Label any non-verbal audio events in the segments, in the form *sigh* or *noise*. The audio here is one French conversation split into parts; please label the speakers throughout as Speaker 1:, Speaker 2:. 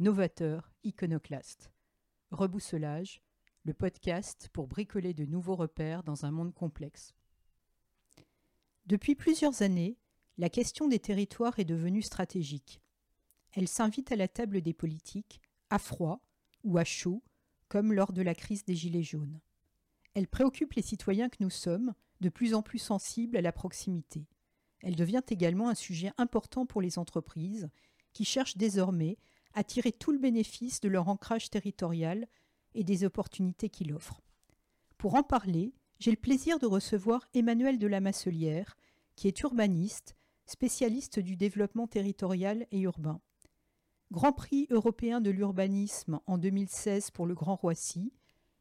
Speaker 1: novateurs, iconoclastes. Rebousselage, le podcast pour bricoler de nouveaux repères dans un monde complexe. Depuis plusieurs années, la question des territoires est devenue stratégique. Elle s'invite à la table des politiques, à froid ou à chaud, comme lors de la crise des Gilets jaunes. Elle préoccupe les citoyens que nous sommes, de plus en plus sensibles à la proximité. Elle devient également un sujet important pour les entreprises, qui cherchent désormais à tirer tout le bénéfice de leur ancrage territorial et des opportunités qu'il offre. Pour en parler, j'ai le plaisir de recevoir Emmanuel de la Masselière, qui est urbaniste, spécialiste du développement territorial et urbain. Grand Prix européen de l'urbanisme en 2016 pour le Grand Roissy,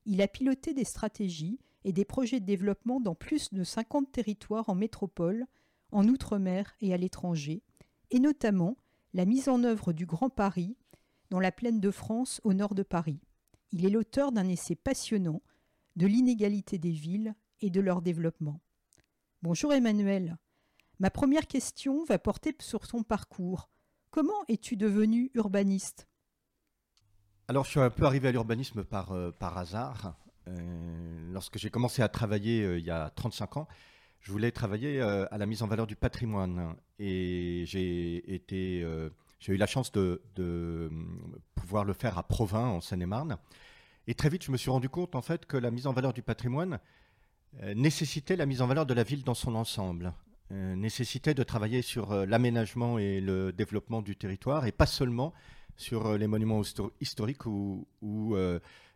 Speaker 1: il a piloté des stratégies et des projets de développement dans plus de 50 territoires en métropole, en Outre-mer et à l'étranger, et notamment la mise en œuvre du Grand Paris dans la plaine de France au nord de Paris. Il est l'auteur d'un essai passionnant de l'inégalité des villes et de leur développement. Bonjour Emmanuel. Ma première question va porter sur son parcours. Comment es-tu devenu urbaniste?
Speaker 2: Alors je suis un peu arrivé à l'urbanisme par, euh, hasard. Euh, lorsque j'ai commencé à travailler euh, il y a 35 ans, je voulais travailler à la mise en valeur du patrimoine. Et j'ai j'ai eu la chance de, pouvoir le faire à Provins, en Seine-et-Marne. Et très vite, je me suis rendu compte en fait que la mise en valeur du patrimoine euh, nécessitait la mise en valeur de la ville dans son ensemble, euh, nécessitait de travailler sur euh, l'aménagement et le développement du territoire, et pas seulement sur les monuments historiques ou,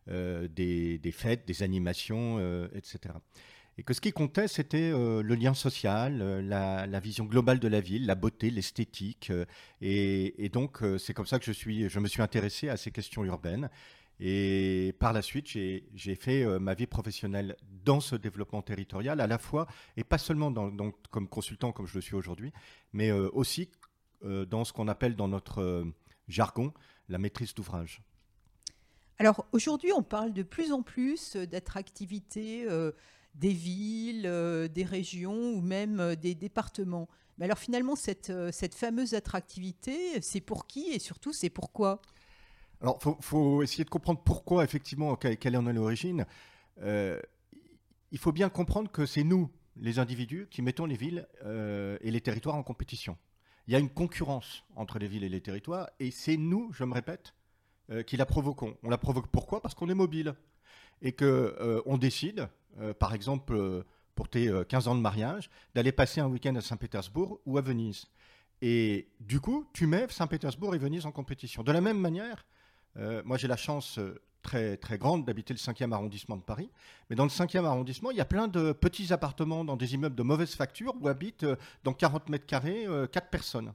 Speaker 2: des, fêtes, des animations, etc et que ce qui comptait, c'était euh, le lien social, euh, la, vision globale de la ville, la beauté, l'esthétique. Euh, et, donc, c'est comme ça que je, suis, je me suis intéressé à ces questions urbaines. Et par la suite, j'ai fait ma vie professionnelle dans ce développement territorial, à la fois, et pas seulement comme consultant comme je le suis aujourd'hui, mais aussi dans ce qu'on appelle dans notre jargon la maîtrise d'ouvrage.
Speaker 1: Alors aujourd'hui, on parle de plus en plus d'attractivité des villes, euh, des régions ou même euh, des départements. Mais alors finalement, cette, euh, cette fameuse attractivité, c'est pour qui et surtout c'est pourquoi?
Speaker 2: Alors il faut, essayer de comprendre pourquoi effectivement, quelle en est l'origine. il faut bien comprendre que c'est nous, les individus, qui mettons les villes et les territoires en compétition. Il y a une concurrence entre les villes et les territoires et c'est nous, je me répète, qui la provoquons. On la provoque pourquoi? Parce qu'on est mobile et qu'on on décide euh, par exemple, euh, pour tes 15 euh, ans de mariage, d'aller passer un week-end à Saint-Pétersbourg ou à Venise. Et du coup, tu mets Saint-Pétersbourg et Venise en compétition. De la même manière, moi j'ai la chance très, très grande d'habiter le 5e arrondissement de Paris. Mais dans le 5e arrondissement, il y a plein de petits appartements dans des immeubles de mauvaise facture où habitent dans 40 mètres carrés 4 personnes.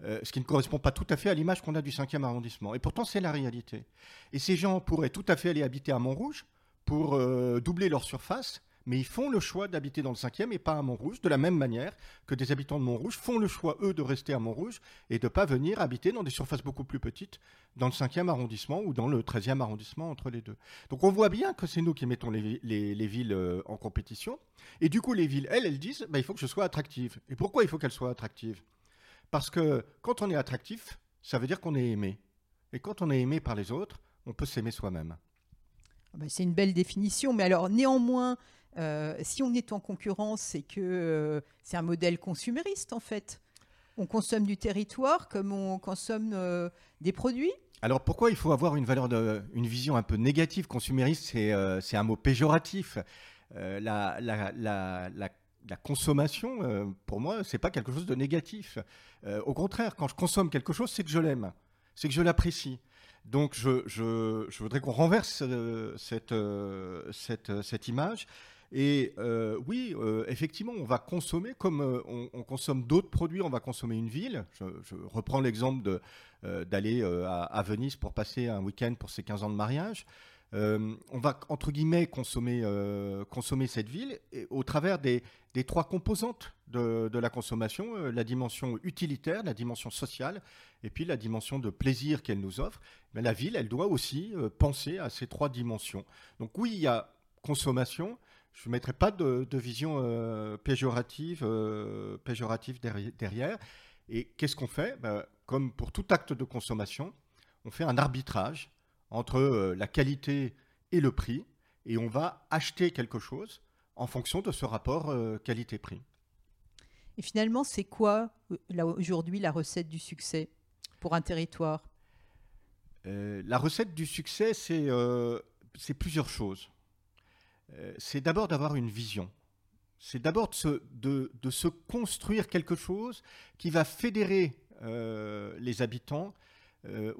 Speaker 2: ce qui ne correspond pas tout à fait à l'image qu'on a du 5e arrondissement. Et pourtant, c'est la réalité. Et ces gens pourraient tout à fait aller habiter à Montrouge, pour euh, doubler leur surface, mais ils font le choix d'habiter dans le 5e et pas à Montrouge, de la même manière que des habitants de Montrouge font le choix, eux, de rester à Montrouge et de ne pas venir habiter dans des surfaces beaucoup plus petites dans le 5e arrondissement ou dans le 13e arrondissement entre les deux. Donc on voit bien que c'est nous qui mettons les, villes euh, en compétition. Et du coup, les villes, elles, elles disent, bah, il faut que je sois attractive. Et pourquoi il faut qu'elles soient attractives? Parce que quand on est attractif, ça veut dire qu'on est aimé. Et quand on est aimé par les autres, on peut s'aimer soi-même.
Speaker 1: Ah bah, c'est une belle définition, mais alors néanmoins, euh, si on est en concurrence, c'est que euh, c'est un modèle consumériste en fait. On consomme du territoire comme on consomme euh, des produits.
Speaker 2: Alors pourquoi il faut avoir une valeur de, une vision un peu négative consumériste? C'est un mot péjoratif. La, la, la, la, consommation, pour moi, c'est pas quelque chose de négatif. au contraire, quand je consomme quelque chose, c'est que je l'aime, c'est que je l'apprécie. Donc je, voudrais qu'on renverse euh, cette, euh, cette, cette, image. Et oui, effectivement, on va consommer comme on, consomme d'autres produits, on va consommer une ville. Je, reprends l'exemple d'aller à, Venise pour passer un week-end pour ses 15 ans de mariage. Euh, on va, entre guillemets, consommer, euh, consommer cette ville au travers des, trois composantes de, la consommation, euh, la dimension utilitaire, la dimension sociale, et puis la dimension de plaisir qu'elle nous offre. Mais la ville, elle doit aussi penser à ces trois dimensions. Donc oui, il y a consommation. Je ne mettrai pas de, vision péjorative, péjorative derrière. Et qu'est-ce qu'on fait? Ben, Comme pour tout acte de consommation, on fait un arbitrage entre euh, la qualité et le prix, et on va acheter quelque chose en fonction de ce rapport euh, qualité-prix.
Speaker 1: Et finalement, c'est quoi euh, aujourd'hui la recette du succès pour un territoire?
Speaker 2: La recette du succès, c'est plusieurs choses. c'est d'abord d'avoir une vision. C'est d'abord de, de, se construire quelque chose qui va fédérer les habitants euh,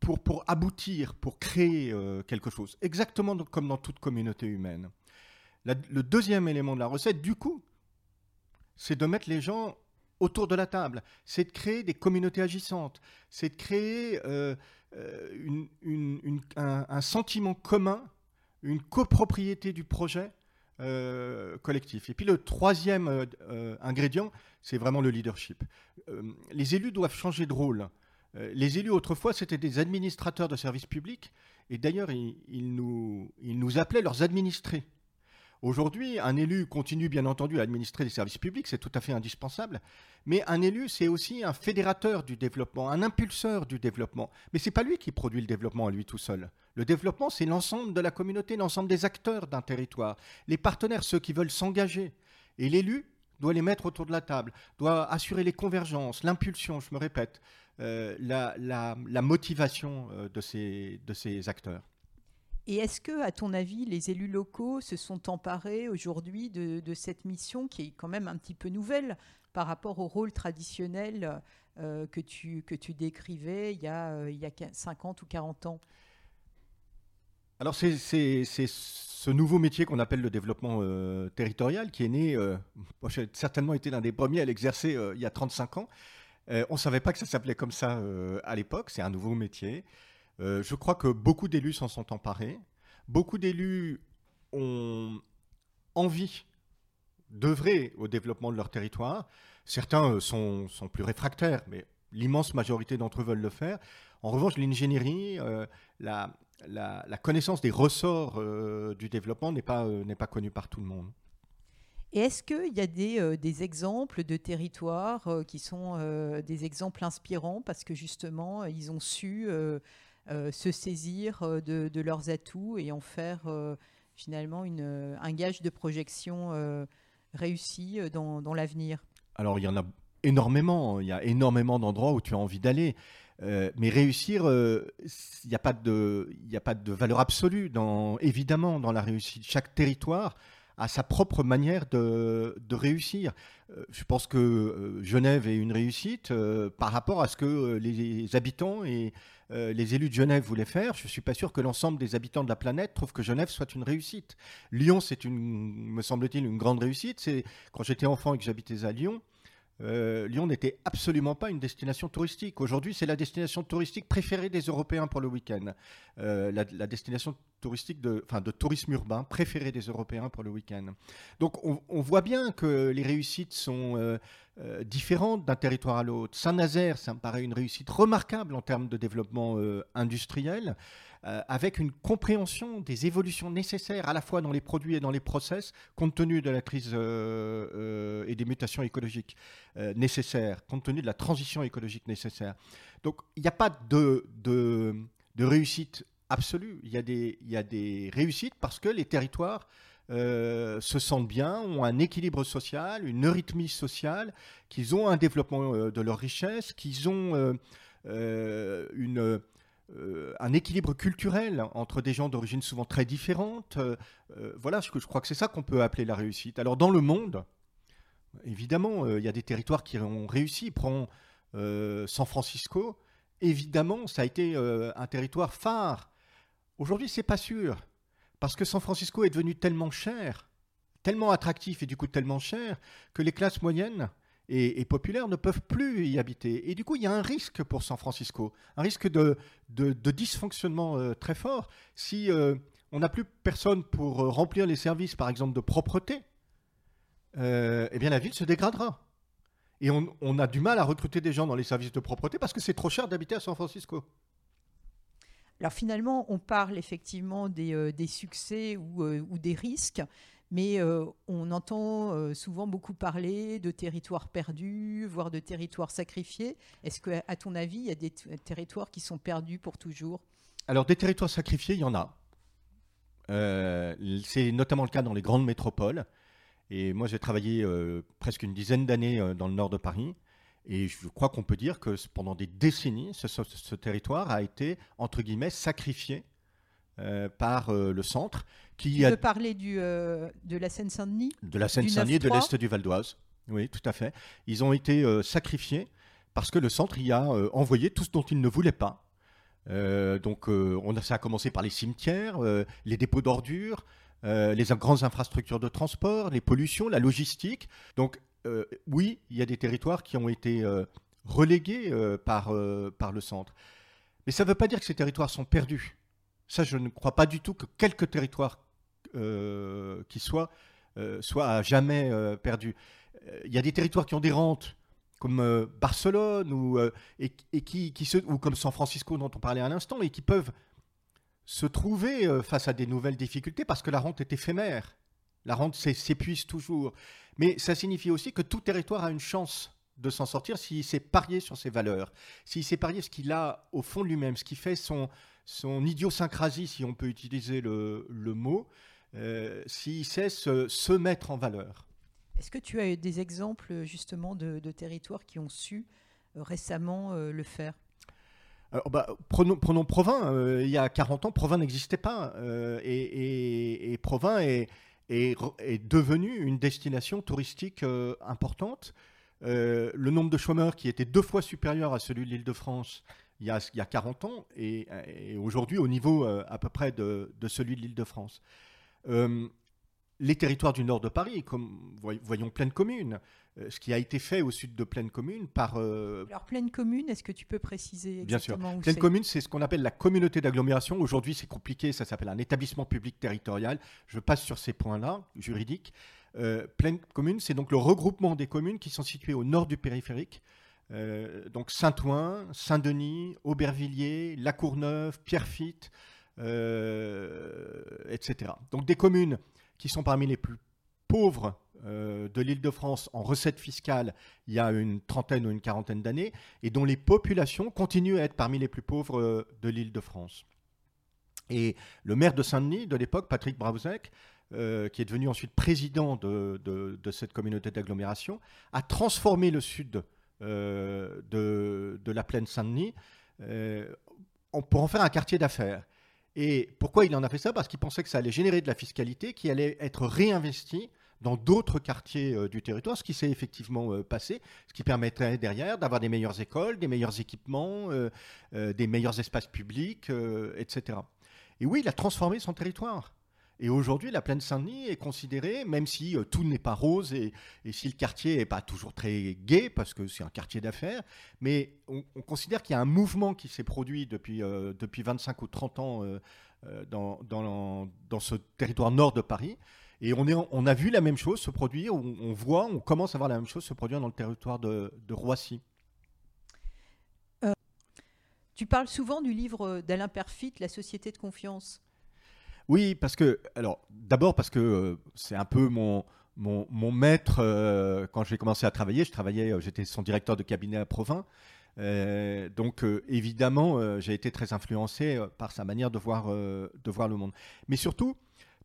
Speaker 2: pour, aboutir, pour créer euh, quelque chose, exactement comme dans toute communauté humaine. le deuxième élément de la recette, du coup, c'est de mettre les gens autour de la table, c'est de créer des communautés agissantes, c'est de créer euh, un, sentiment commun, une copropriété du projet collectif. Et puis le troisième ingrédient, c'est vraiment le leadership. les élus doivent changer de rôle. Euh, les élus, autrefois, c'était des administrateurs de services publics, et d'ailleurs, ils, nous, nous appelaient leurs administrés. Aujourd'hui, un élu continue bien entendu à administrer les services publics, c'est tout à fait indispensable, mais un élu, c'est aussi un fédérateur du développement, un impulseur du développement. Mais ce n'est pas lui qui produit le développement à lui tout seul. Le développement, c'est l'ensemble de la communauté, l'ensemble des acteurs d'un territoire, les partenaires, ceux qui veulent s'engager. Et l'élu doit les mettre autour de la table, doit assurer les convergences, l'impulsion, je me répète, euh, la, motivation euh, de, ces, de ces acteurs.
Speaker 1: Et est-ce que, à ton avis, les élus locaux se sont emparés aujourd'hui de, cette mission qui est quand même un petit peu nouvelle par rapport au rôle traditionnel euh, que, tu, que tu décrivais il y, a, il y a 50 ou 40 ans?
Speaker 2: Alors c'est ce nouveau métier qu'on appelle le développement territorial qui est né, j'ai certainement été l'un des premiers à l'exercer il y a 35 ans, euh, on ne savait pas que ça s'appelait comme ça euh, à l'époque, c'est un nouveau métier. Euh, je crois que beaucoup d'élus s'en sont emparés. Beaucoup d'élus ont envie d'œuvrer au développement de leur territoire. Certains sont, plus réfractaires, mais l'immense majorité d'entre eux veulent le faire. En revanche, l'ingénierie, la, connaissance des ressorts du développement n'est pas, pas connue par tout le monde.
Speaker 1: Et est-ce qu'il y a des, euh, des, exemples de territoires euh, qui sont euh, des exemples inspirants parce que justement, ils ont su se saisir de, leurs atouts et en faire finalement un gage de projection réussi dans, l'avenir?
Speaker 2: Alors, il y en a énormément. Il y a énormément d'endroits où tu as envie d'aller. mais réussir, il n'y a, pas de, valeur absolue, évidemment, dans la réussite. Chaque territoire à sa propre manière de, réussir. Euh, je pense que euh, Genève est une réussite euh, par rapport à ce que les habitants et les élus de Genève voulaient faire. Je ne suis pas sûr que l'ensemble des habitants de la planète trouvent que Genève soit une réussite. Lyon, c'est une, me semble-t-il, une grande réussite. C'est quand j'étais enfant et que j'habitais à Lyon, euh, Lyon n'était absolument pas une destination touristique. Aujourd'hui, c'est la destination touristique préférée des Européens pour le week-end. Euh, la, destination touristique de, enfin, de tourisme urbain préférée des Européens pour le week-end. Donc, on, voit bien que les réussites sont euh, différentes d'un territoire à l'autre. Saint-Nazaire, ça me paraît une réussite remarquable en termes de développement industriel. Euh, avec une compréhension des évolutions nécessaires à la fois dans les produits et dans les process, compte tenu de la crise euh, euh, et des mutations écologiques nécessaires, compte tenu de la transition écologique nécessaire. Donc il n'y a pas de, réussite absolue, il y a des réussites parce que les territoires se sentent bien, ont un équilibre social, une eurythmie sociale, qu'ils ont un développement de leur richesse, qu'ils ont une, euh, un équilibre culturel entre des gens d'origine souvent très différentes. Euh, euh, voilà, je, je crois que c'est ça qu'on peut appeler la réussite. Alors dans le monde, évidemment, il y a des territoires qui ont réussi. Prends San Francisco. Évidemment, ça a été un territoire phare. Aujourd'hui, c'est pas sûr. Parce que San Francisco est devenu tellement cher tellement attractif et du coup tellement cher que les classes moyennes et, populaires ne peuvent plus y habiter. Et du coup, il y a un risque pour San Francisco, un risque de, de, dysfonctionnement euh, très fort. Si euh, on n'a plus personne pour euh, remplir les services, par exemple, de propreté, eh bien la ville se dégradera. Et on, on, a du mal à recruter des gens dans les services de propreté parce que c'est trop cher d'habiter à San Francisco.
Speaker 1: Alors finalement, on parle effectivement des, des succès ou, ou, des risques, mais euh, on entend euh, souvent beaucoup parler de territoires perdus, voire de territoires sacrifiés. Est-ce que, à ton avis, il y a des territoires qui sont perdus pour toujours?
Speaker 2: Alors, des territoires sacrifiés, il y en a. Euh, c'est notamment le cas dans les grandes métropoles. Et moi, j'ai travaillé presque une dizaine d'années dans le nord de Paris. Et je crois qu'on peut dire que pendant des décennies, ce, ce territoire a été, entre guillemets, sacrifié euh, par euh, le centre.
Speaker 1: Qui tu a... veux parler du, euh, de la Seine-Saint-Denis
Speaker 2: De la Seine-Saint-Denis et de l'Est du Val d'Oise. Oui, tout à fait. Ils ont été sacrifiés parce que le centre y a envoyé tout ce dont il ne voulait pas. donc on a, ça a commencé par les cimetières, les dépôts d'ordures, les grandes infrastructures de transport, les pollutions, la logistique. Donc oui, il y a des territoires qui ont été relégués par, par le centre. Mais ça ne veut pas dire que ces territoires sont perdus. Ça, je ne crois pas du tout que quelques territoires euh, qui soient, euh, soient à jamais euh, perdus. Il y a des territoires qui ont des rentes, comme Barcelone ou, et, qui, ou comme San Francisco dont on parlait à l'instant, et qui peuvent se trouver face à des nouvelles difficultés parce que la rente est éphémère. La rente s'épuise toujours. Mais ça signifie aussi que tout territoire a une chance de s'en sortir s'il s'est parié sur ses valeurs, s'il s'est parié ce qu'il a au fond de lui-même, ce qui fait son, son idiosyncrasie, si on peut utiliser le, mot, euh, s'il sait se, mettre en valeur.
Speaker 1: Est-ce que tu as des exemples justement de, territoires qui ont su euh, récemment euh, le faire?
Speaker 2: Bah, prenons, prenons, Provins. il y a 40 ans, Provins n'existait pas. Et, et, Provins est, est, devenu une destination touristique importante. le nombre de chômeurs qui était deux fois supérieur à celui de l'Île-de-France il y, a, il y 40 ans et, aujourd'hui au niveau euh, à peu près de, celui de l'Île-de-France. Euh, les territoires du nord de Paris, comme voyons Pleine Commune, euh, ce qui a été fait au sud de Pleine Commune par...
Speaker 1: Alors Pleine Commune, est-ce que tu peux préciser
Speaker 2: Bien sûr.
Speaker 1: Où
Speaker 2: Pleine Commune, c'est ce qu'on appelle la communauté d'agglomération. Aujourd'hui, c'est compliqué, ça s'appelle un établissement public territorial. Je passe sur ces points-là, juridiques. Pleine Commune, c'est donc le regroupement des communes qui sont situées au nord du périphérique, euh, donc Saint-Ouen, Saint-Denis, Aubervilliers, La Courneuve, Pierrefitte, euh, etc. Donc des communes qui sont parmi les plus pauvres euh, de l'Île-de-France en recettes fiscales il y a une trentaine ou une quarantaine d'années et dont les populations continuent à être parmi les plus pauvres de l'Île-de-France. Et le maire de Saint-Denis de l'époque, Patrick Brauzek, qui est devenu ensuite président de, cette communauté d'agglomération, a transformé le sud de, de, la plaine Saint-Denis euh, pour en faire un quartier d'affaires. Et pourquoi il en a fait ça? Parce qu'il pensait que ça allait générer de la fiscalité qui allait être réinvestie dans d'autres quartiers euh, du territoire, ce qui s'est effectivement passé, ce qui permettrait derrière d'avoir des meilleures écoles, des meilleurs équipements, des meilleurs espaces publics, etc. Et oui, il a transformé son territoire. Et aujourd'hui, la plaine Saint-Denis est considérée, même si euh, tout n'est pas rose et, si le quartier n'est pas toujours très gai, parce que c'est un quartier d'affaires, mais on, considère qu'il y a un mouvement qui s'est produit depuis, euh, depuis 25 ou 30 ans euh, dans, dans, ce territoire nord de Paris. Et on, est, on a vu la même chose se produire, on, on, voit, on commence à voir la même chose se produire dans le territoire de, de Roissy.
Speaker 1: tu parles souvent du livre d'Alain Perfit, La société de confiance.
Speaker 2: Oui, parce que, alors, d'abord parce que euh, c'est un peu mon, mon, mon maître. Euh, quand j'ai commencé à travailler, je travaillais, euh, j'étais son directeur de cabinet à Provins. donc, évidemment, j'ai été très influencé par sa manière de voir, de voir le monde. Mais surtout,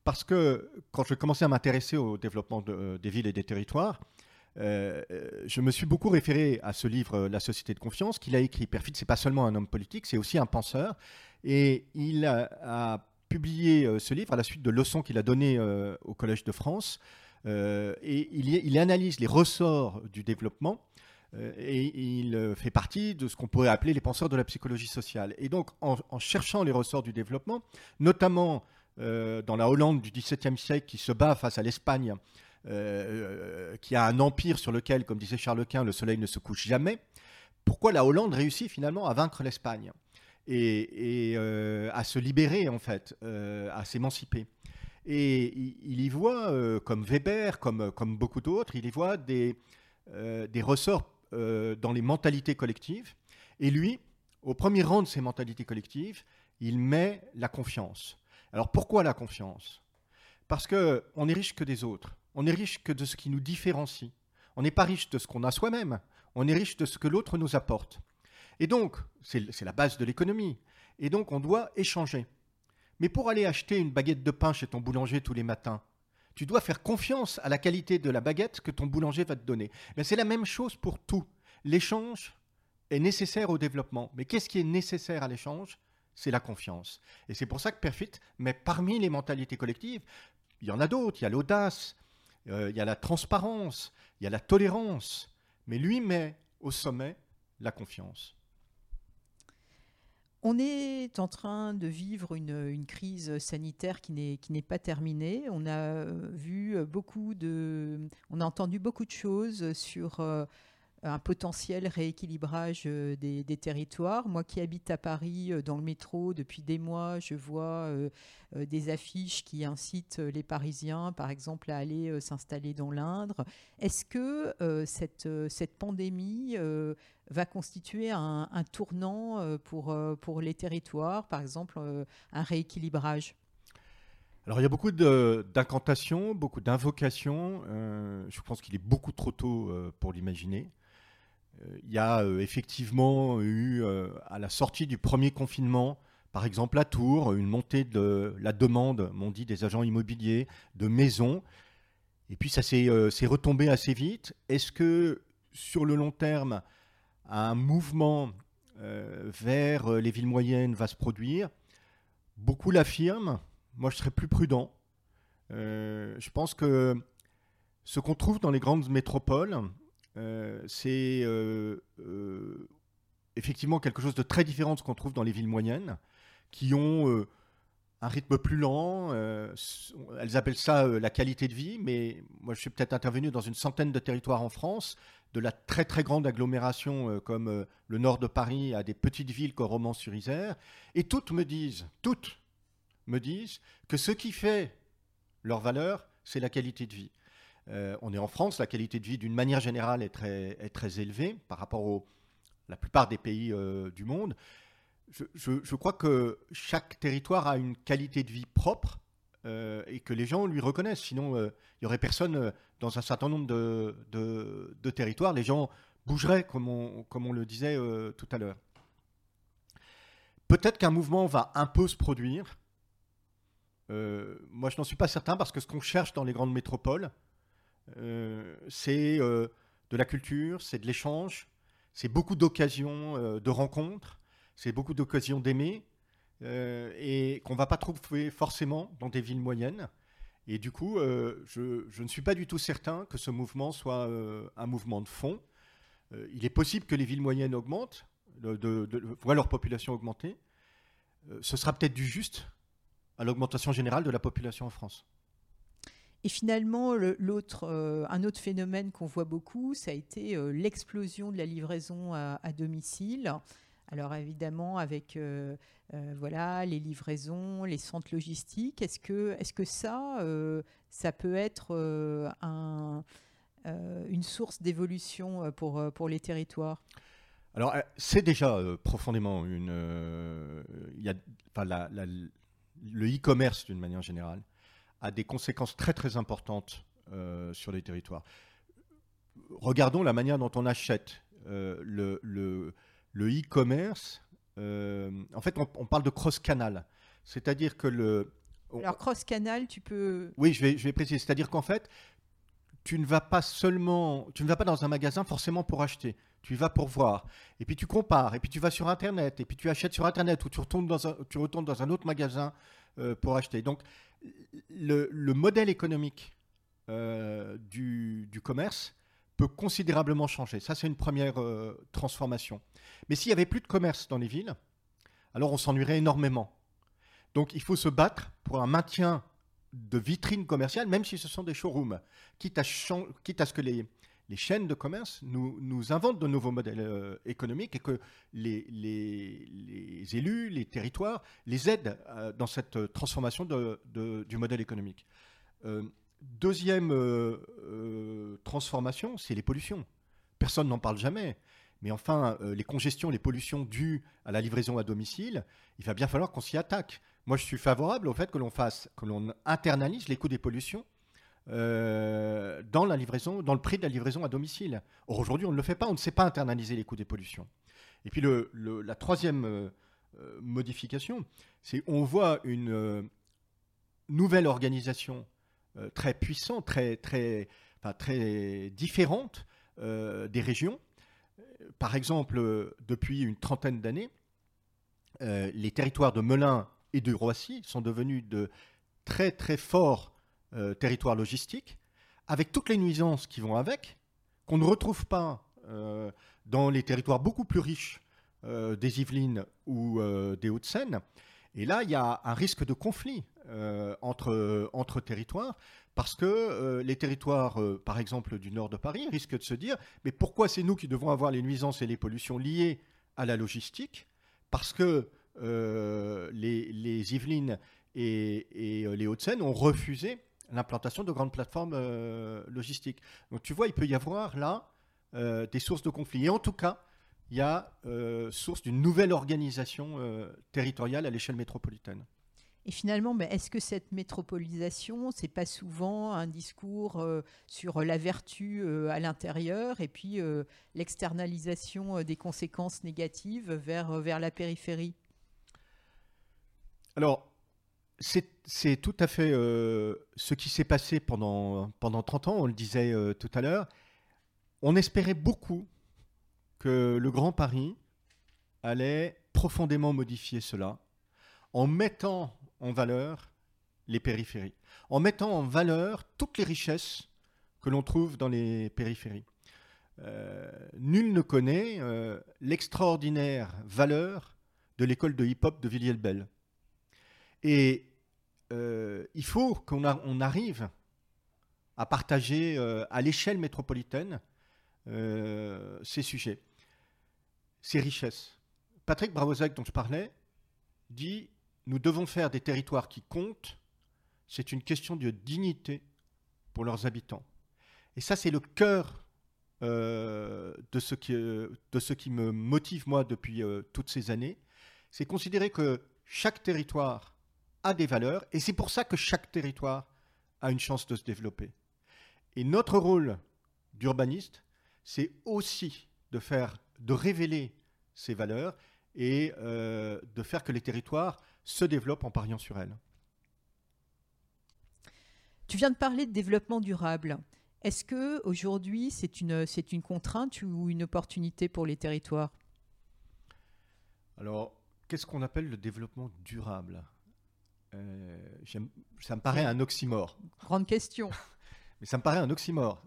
Speaker 2: parce que quand je commençais à m'intéresser au développement des villes et des territoires, je me suis beaucoup référé à ce livre La société de confiance qu'il a écrit. Perfide, c'est pas seulement un homme politique, c'est aussi un penseur. Et il a publié euh, ce livre à la suite de leçons qu'il a données euh, au Collège de France. Euh, et il, il, analyse les ressorts du développement et il fait partie de ce qu'on pourrait appeler les penseurs de la psychologie sociale. Et donc, en, cherchant les ressorts du développement, notamment dans la Hollande du XVIIe siècle qui se bat face à l'Espagne, qui a un empire sur lequel, comme disait Charles Quint, le soleil ne se couche jamais, pourquoi la Hollande réussit finalement à vaincre l'Espagne? Et, à se libérer en fait, à s'émanciper et il, y voit, euh, comme Weber, comme, beaucoup d'autres, il y voit des, euh, des ressorts euh, dans les mentalités collectives. Et lui, au premier rang de ces mentalités collectives, il met la confiance. Alors pourquoi la confiance? Parce qu'on est riche que des autres. On est riche que de ce qui nous différencie. On n'est pas riche de ce qu'on a soi-même. On est riche de ce que l'autre nous apporte. Et donc, c'est la base de l'économie. Et donc, on doit échanger. Mais pour aller acheter une baguette de pain chez ton boulanger tous les matins, tu dois faire confiance à la qualité de la baguette que ton boulanger va te donner. Mais c'est la même chose pour tout. L'échange est nécessaire au développement. Mais qu'est-ce qui est nécessaire à l'échange? C'est la confiance. Et c'est pour ça que Perfit mais parmi les mentalités collectives, il y en a d'autres. Il y a l'audace, euh, il y a la transparence, il y a la tolérance. Mais lui met au sommet la confiance.
Speaker 1: On est en train de vivre une, crise sanitaire qui n'est pas terminée. On a vu beaucoup de, on a entendu beaucoup de choses sur euh, un potentiel rééquilibrage euh, des, territoires. Moi qui habite à Paris euh, dans le métro depuis des mois, je vois euh, des affiches qui incitent les Parisiens, par exemple, à aller s'installer dans l'Indre. Est-ce que cette, cette pandémie va constituer un, tournant pour, pour les territoires, par exemple un rééquilibrage?
Speaker 2: Alors il y a beaucoup d'incantations, beaucoup d'invocations. je pense qu'il est beaucoup trop tôt pour l'imaginer. Il y a euh, effectivement eu, euh, à la sortie du premier confinement, par exemple à Tours, une montée de la demande, m'ont dit des agents immobiliers, de maisons. Et puis ça s'est euh, retombé assez vite. Est-ce que sur le long terme, un mouvement vers les villes moyennes va se produire? Beaucoup l'affirment. Moi, je serais plus prudent. je pense que ce qu'on trouve dans les grandes métropoles, euh, c'est euh, euh, effectivement quelque chose de très différent de ce qu'on trouve dans les villes moyennes, qui ont un rythme plus lent. elles appellent ça la qualité de vie, mais moi je suis peut-être intervenu dans une centaine de territoires en France, de la très très grande agglomération comme le nord de Paris à des petites villes comme Romans-sur-Isère, et toutes me disent, toutes me disent que ce qui fait leur valeur, c'est la qualité de vie. Euh, on est en France, la qualité de vie d'une manière générale est très, élevée par rapport à la plupart des pays euh, du monde. Je, crois que chaque territoire a une qualité de vie propre euh, et que les gens lui reconnaissent. Sinon, il n'y aurait personne dans un certain nombre de, territoires. Les gens bougeraient, comme on, le disait tout à l'heure. Peut-être qu'un mouvement va un peu se produire. moi, je n'en suis pas certain parce que ce qu'on cherche dans les grandes métropoles, c'est euh, de la culture, c'est de l'échange, c'est beaucoup d'occasions euh, de rencontres, c'est beaucoup d'occasions d'aimer, et qu'on ne va pas trouver forcément dans des villes moyennes. Et du coup, je, ne suis pas du tout certain que ce mouvement soit un mouvement de fond. il est possible que les villes moyennes augmentent, voient leur population augmenter. ce sera peut-être du juste à l'augmentation générale de la population en France.
Speaker 1: Et finalement, l'autre, euh, un autre phénomène qu'on voit beaucoup, ça a été euh, l'explosion de la livraison à, domicile. Alors évidemment, avec euh, voilà les livraisons, les centres logistiques, est-ce que, est que ça, ça peut être un, une source d'évolution pour, pour les territoires?
Speaker 2: Alors, c'est déjà profondément une. Y a, la, le e-commerce, d'une manière générale, a des conséquences très très importantes euh, sur les territoires. Regardons la manière dont on achète. Euh, le, le, e-commerce, euh, en fait, on, parle de cross-canal. C'est-à-dire que le.
Speaker 1: Alors, cross-canal, tu peux.
Speaker 2: Oui, je vais, je vais préciser. C'est-à-dire qu'en fait, tu ne vas pas seulement. Tu ne vas pas dans un magasin forcément pour acheter. Tu y vas pour voir. Et puis tu compares. Et puis tu vas sur Internet. Et puis tu achètes sur Internet ou tu retournes dans un, tu retournes dans un autre magasin pour acheter. Donc, le, modèle économique euh, du, commerce peut considérablement changer. Ça, c'est une première euh, transformation. Mais s'il n'y avait plus de commerce dans les villes, alors on s'ennuierait énormément. Donc il faut se battre pour un maintien de vitrines commerciales, même si ce sont des showrooms, quitte à, quitte à ce que les, les chaînes de commerce nous, inventent de nouveaux modèles euh, économiques et que les, élus, les territoires les aident euh, dans cette transformation de, du modèle économique. Euh, deuxième transformation, c'est les pollutions. Personne n'en parle jamais. Mais enfin, les congestions, les pollutions dues à la livraison à domicile, il va bien falloir qu'on s'y attaque. Moi, je suis favorable au fait que l'on fasse, que l'on internalise les coûts des pollutions euh, dans la livraison, dans le prix de la livraison à domicile. Or aujourd'hui, on ne le fait pas, on ne sait pas internaliser les coûts des pollutions. Et puis la troisième euh, euh, modification, c'est on voit une nouvelle organisation très puissante, très très très différente des régions. Par exemple, depuis une trentaine d'années, les territoires de Melun et de Roissy sont devenus de très très forts euh, territoires logistiques, avec toutes les nuisances qui vont avec, qu'on ne retrouve pas euh, dans les territoires beaucoup plus riches euh, des Yvelines ou des Hauts-de-Seine. Et là, il y a un risque de conflit entre, entre territoires, parce que les territoires, par exemple, du nord de Paris, risquent de se dire, mais pourquoi c'est nous qui devons avoir les nuisances et les pollutions liées à la logistique? Parce que les, les, Yvelines et, et les Hauts-de-Seine ont refusé l'implantation de grandes plateformes euh, logistiques. Donc tu vois, il peut y avoir là euh, des sources de conflits. Et en tout cas, il y a euh, source d'une nouvelle organisation territoriale à l'échelle métropolitaine.
Speaker 1: Et finalement, est-ce que cette métropolisation, c'est pas souvent un discours sur la vertu à l'intérieur et puis l'externalisation des conséquences négatives vers, vers la périphérie?
Speaker 2: Alors, c'est tout à fait euh, ce qui s'est passé pendant, pendant 30 ans, on le disait euh, tout à l'heure. On espérait beaucoup que le Grand Paris allait profondément modifier cela en mettant en valeur les périphéries, en mettant en valeur toutes les richesses que l'on trouve dans les périphéries. Euh, nul ne connaît l'extraordinaire valeur de l'école de hip-hop de Villiers-le-Bel. Et euh, il faut qu'on arrive à partager euh, à l'échelle métropolitaine euh, ces sujets, ces richesses. Patrick Bravozac, dont je parlais, dit Nous devons faire des territoires qui comptent. C'est une question de dignité pour leurs habitants. Et ça, c'est le cœur de ce qui me motive, moi, depuis toutes ces années. C'est considérer que chaque territoire a des valeurs, et c'est pour ça que chaque territoire a une chance de se développer. Et notre rôle d'urbaniste, c'est aussi de faire, de révéler ces valeurs et euh, de faire que les territoires se développent en pariant sur elles.
Speaker 1: Tu viens de parler de développement durable. Est-ce que aujourd'hui c'est une, c'est une contrainte ou une opportunité pour les territoires?
Speaker 2: Alors, qu'est-ce qu'on appelle le développement durable? Ça me paraît un oxymore.
Speaker 1: Grande question. *laughs*
Speaker 2: Mais ça me paraît un oxymore,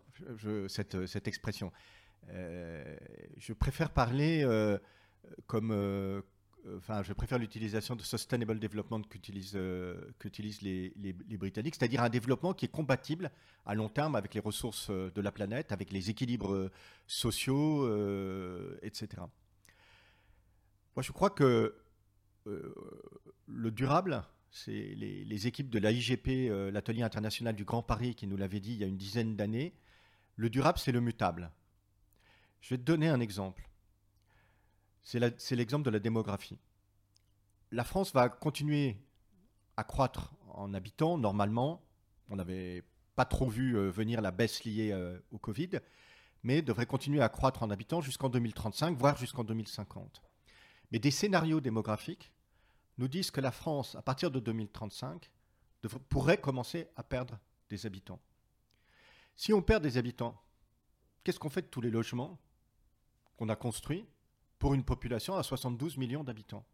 Speaker 2: cette, cette, expression. Euh, je préfère parler euh, comme. enfin, je préfère l'utilisation de sustainable development qu'utilisent qu'utilisent les, les, les, Britanniques, c'est-à-dire un développement qui est compatible à long terme avec les ressources de la planète, avec les équilibres sociaux, etc. Moi, je crois que le durable, c'est les, équipes de l'AIGP, euh, l'atelier international du Grand Paris, qui nous l'avaient dit il y a une dizaine d'années. Le durable, c'est le mutable. Je vais te donner un exemple. C'est l'exemple de la démographie. La France va continuer à croître en habitants, normalement. On n'avait pas trop vu euh, venir la baisse liée euh, au Covid, mais devrait continuer à croître en habitants jusqu'en 2035, voire jusqu'en 2050. Mais des scénarios démographiques nous disent que la France, à partir de 2035, pourrait commencer à perdre des habitants. Si on perd des habitants, qu'est-ce qu'on fait de tous les logements qu'on a construits pour une population à 72 millions d'habitants?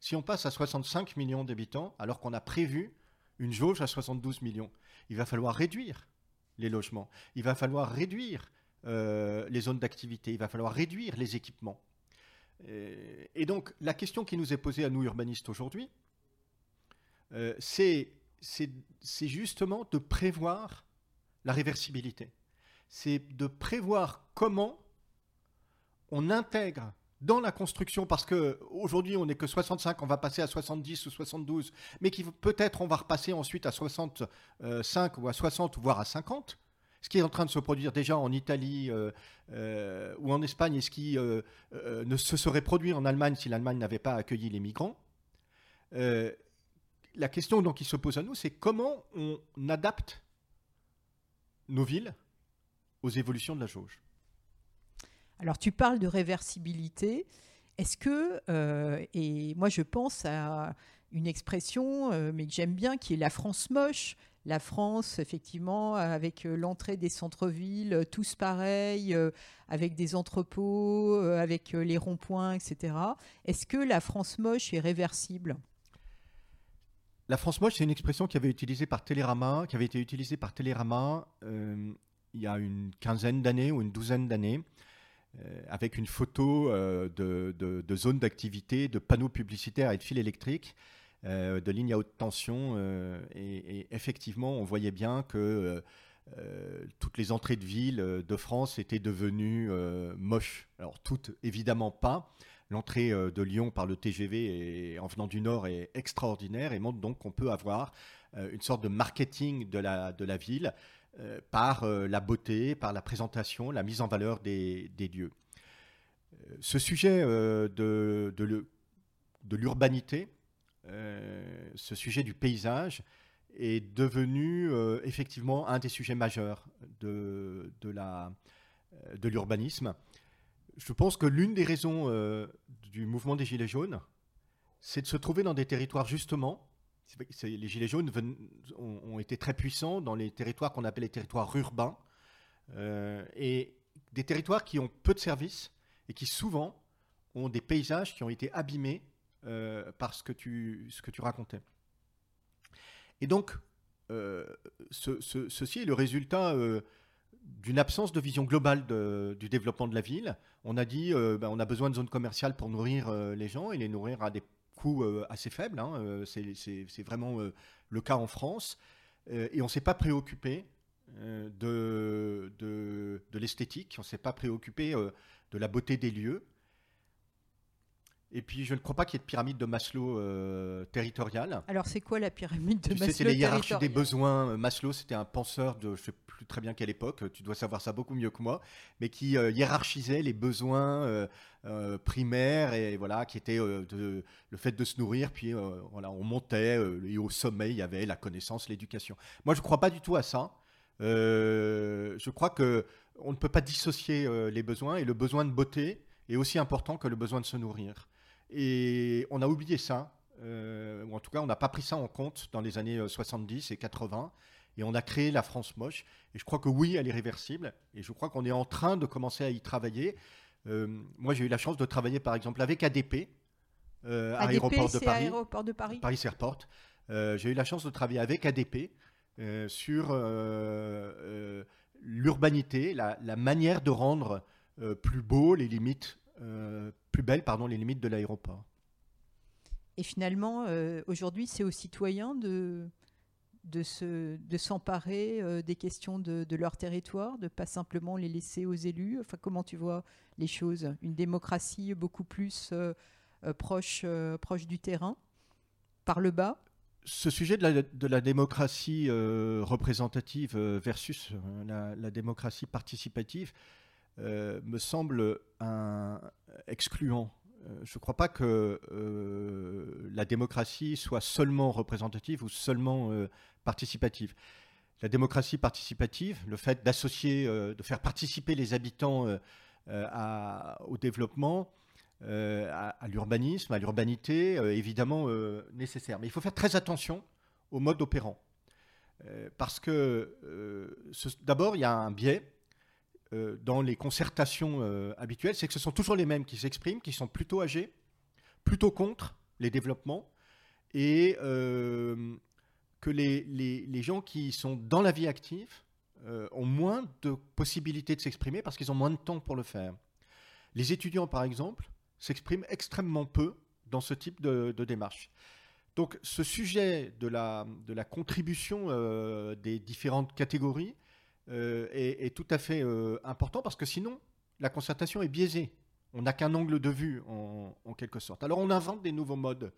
Speaker 2: Si on passe à 65 millions d'habitants, alors qu'on a prévu une jauge à 72 millions, il va falloir réduire les logements, il va falloir réduire euh, les zones d'activité, il va falloir réduire les équipements. Et donc, la question qui nous est posée à nous urbanistes aujourd'hui, c'est justement de prévoir la réversibilité. C'est de prévoir comment on intègre dans la construction, parce qu'aujourd'hui on n'est que 65, on va passer à 70 ou 72, mais peut-être on va repasser ensuite à 65 ou à 60, voire à 50, ce qui est en train de se produire déjà en Italie euh, euh, ou en Espagne, et ce qui euh, ne se serait produit en Allemagne si l'Allemagne n'avait pas accueilli les migrants. la question donc qui se pose à nous, c'est comment on adapte nos villes aux évolutions de la jauge?
Speaker 1: Alors tu parles de réversibilité. Est-ce que, et moi je pense à une expression, mais que j'aime bien, qui est la France moche. La France, effectivement, avec euh, l'entrée des centres-villes, tous pareils, avec des entrepôts, avec les ronds-points, etc. Est-ce que la France moche est réversible?
Speaker 2: La France moche, c'est une expression qui avait, utilisée par qui avait été utilisée par Télérama il y a une quinzaine d'années ou une douzaine d'années. Euh, avec une photo euh, de, de, zones d'activité, de panneaux publicitaires et de fils électriques, euh, de lignes à haute tension. Et, effectivement, on voyait bien que toutes les entrées de ville de France étaient devenues moches. Alors toutes, évidemment pas. L'entrée de Lyon par le TGV en venant du nord est extraordinaire et montre donc qu'on peut avoir une sorte de marketing de la, ville euh, par euh, la beauté, par la présentation, la mise en valeur des, lieux. Euh, ce sujet de, de l'urbanité, ce sujet du paysage, est devenu effectivement un des sujets majeurs de, de l'urbanisme. Je pense que l'une des raisons du mouvement des Gilets jaunes, c'est de se trouver dans des territoires justement les Gilets jaunes ont, été très puissants dans les territoires qu'on appelle les territoires urbains, euh, et des territoires qui ont peu de services et qui souvent ont des paysages qui ont été abîmés euh, par ce que, tu, ce que tu racontais. Et donc, euh, ceci est le résultat d'une absence de vision globale du développement de la ville. On a dit, ben, on a besoin de zones commerciales pour nourrir les gens et les nourrir à des coût euh, assez faible. Hein, euh, c'est vraiment euh, le cas en France. et on ne s'est pas préoccupé de, de, de l'esthétique, on ne s'est pas préoccupé de la beauté des lieux. Et puis, je ne crois pas qu'il y ait de pyramide de Maslow euh, territoriale.
Speaker 1: Alors, c'est quoi la pyramide de Maslow
Speaker 2: C'est la hiérarchie des besoins. Maslow, c'était un penseur de, je ne sais plus très bien quelle époque, tu dois savoir ça beaucoup mieux que moi, mais qui euh, hiérarchisait les besoins euh, primaires et voilà, qui était de, le fait de se nourrir. Puis, voilà, on montait et au sommet, il y avait la connaissance, l'éducation. Moi, je ne crois pas du tout à ça. je crois que on ne peut pas dissocier les besoins et le besoin de beauté est aussi important que le besoin de se nourrir. Et on a oublié ça, euh, ou en tout cas on n'a pas pris ça en compte dans les années 70 euh, et 80, et on a créé la France moche. Et je crois que oui, elle est réversible, et je crois qu'on est en train de commencer à y travailler. Euh, moi j'ai eu la chance de travailler par exemple avec ADP,
Speaker 1: euh, aéroport, de Paris, aéroport de
Speaker 2: Paris. Paris Airport. j'ai eu la chance de travailler avec ADP sur l'urbanité, la, la, manière de rendre plus beau les limites euh, plus belles pardon, les limites de l'aéroport.
Speaker 1: Et finalement, euh, aujourd'hui, c'est aux citoyens de, de, s'emparer euh, des questions de, leur territoire, de pas simplement les laisser aux élus. Enfin, comment tu vois les choses? Une démocratie beaucoup plus proche, proche du terrain, par le bas?
Speaker 2: Ce sujet de la, de la démocratie représentative versus la, la, démocratie participative, euh, me semble un excluant. Euh, je ne crois pas que euh, la démocratie soit seulement représentative ou seulement participative. La démocratie participative, le fait d'associer, de faire participer les habitants au développement, à, l'urbanisme, à l'urbanité, évidemment nécessaire. Mais il faut faire très attention au mode opérant. parce que d'abord, il y a un biais euh, dans les concertations euh, habituelles, c'est que ce sont toujours les mêmes qui s'expriment, qui sont plutôt âgés, plutôt contre les développements, et euh, que les, les, gens qui sont dans la vie active ont moins de possibilités de s'exprimer parce qu'ils ont moins de temps pour le faire. Les étudiants, par exemple, s'expriment extrêmement peu dans ce type de, de démarche. Donc ce sujet de la, de la contribution des différentes catégories euh, est, tout à fait euh, important parce que sinon, la concertation est biaisée. On n'a qu'un angle de vue en, quelque sorte. Alors on invente des nouveaux modes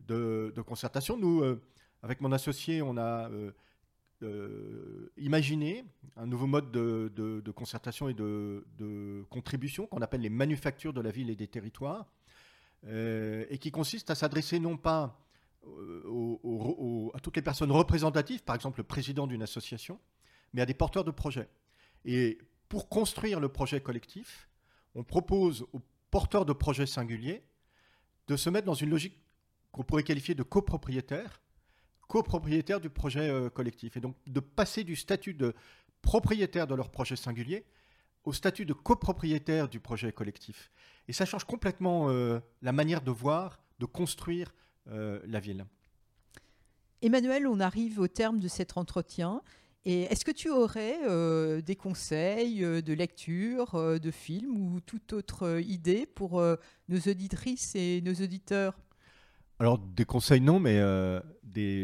Speaker 2: de, concertation. Nous, euh, avec mon associé, on a imaginé un nouveau mode de, concertation et de, contribution qu'on appelle les manufactures de la ville et des territoires, et qui consiste à s'adresser non pas à toutes les personnes représentatives, par exemple le président d'une association, mais à des porteurs de projets. Et pour construire le projet collectif, on propose aux porteurs de projets singuliers de se mettre dans une logique qu'on pourrait qualifier de copropriétaire, copropriétaire du projet euh, collectif. Et donc de passer du statut de propriétaire de leur projet singulier au statut de copropriétaire du projet collectif. Et ça change complètement euh, la manière de voir, de construire euh, la ville.
Speaker 1: Emmanuel, on arrive au terme de cet entretien. Et est-ce que tu aurais euh, des conseils euh, de lecture, euh, de films ou toute autre idée pour nos auditrices et nos auditeurs?
Speaker 2: Alors des conseils non, mais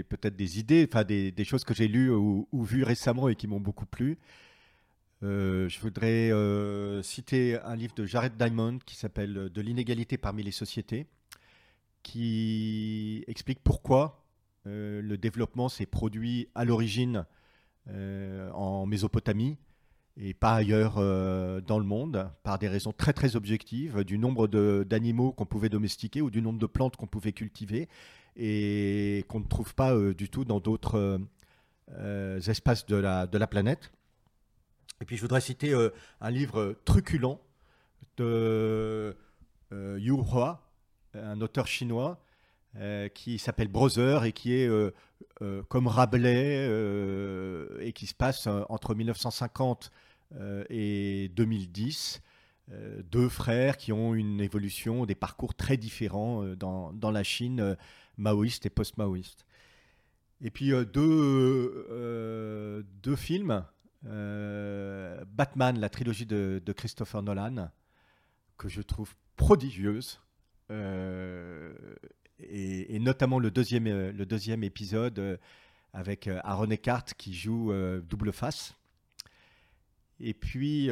Speaker 2: peut-être des idées, des, choses que j'ai lues ou, vues récemment et qui m'ont beaucoup plu. Je voudrais citer un livre de Jared Diamond qui s'appelle De l'inégalité parmi les sociétés, qui explique pourquoi le développement s'est produit à l'origine en Mésopotamie et pas ailleurs euh, dans le monde, par des raisons très très objectives, du nombre d'animaux qu'on pouvait domestiquer ou du nombre de plantes qu'on pouvait cultiver et qu'on ne trouve pas euh, du tout dans d'autres euh, euh, espaces de la, de la planète. Et puis je voudrais citer euh, un livre truculent de euh, Yu Hua, un auteur chinois, euh, qui s'appelle Brother et qui est euh, comme Rabelais euh, et qui se passe euh, entre 1950 euh, et 2010. Euh, deux frères qui ont une évolution, des parcours très différents dans, dans la Chine maoïste et post-maoïste. Et puis deux, films, Batman, la trilogie de, Christopher Nolan, que je trouve prodigieuse. Et, notamment le deuxième, euh, épisode euh, avec euh, Aaron Eckhart qui joue double face. Et puis,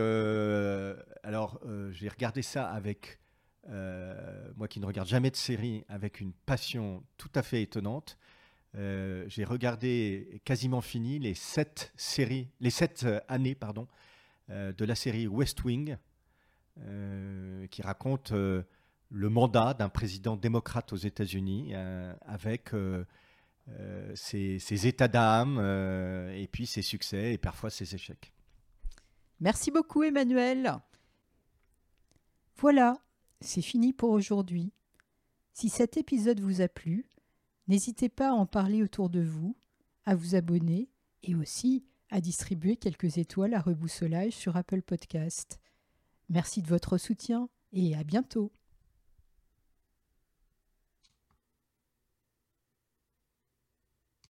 Speaker 2: alors, j'ai regardé ça avec, moi qui ne regarde jamais de séries, avec une passion tout à fait étonnante. J'ai regardé quasiment fini les sept séries, les sept années, pardon, de la série West Wing, qui raconte le mandat d'un président démocrate aux États-Unis euh, avec euh, euh, ses, ses états d'âme et puis ses succès et parfois ses échecs.
Speaker 1: Merci beaucoup Emmanuel. Voilà, c'est fini pour aujourd'hui. Si cet épisode vous a plu, n'hésitez pas à en parler autour de vous, à vous abonner et aussi à distribuer quelques étoiles à reboussolage sur Apple Podcast. Merci de votre soutien et à bientôt.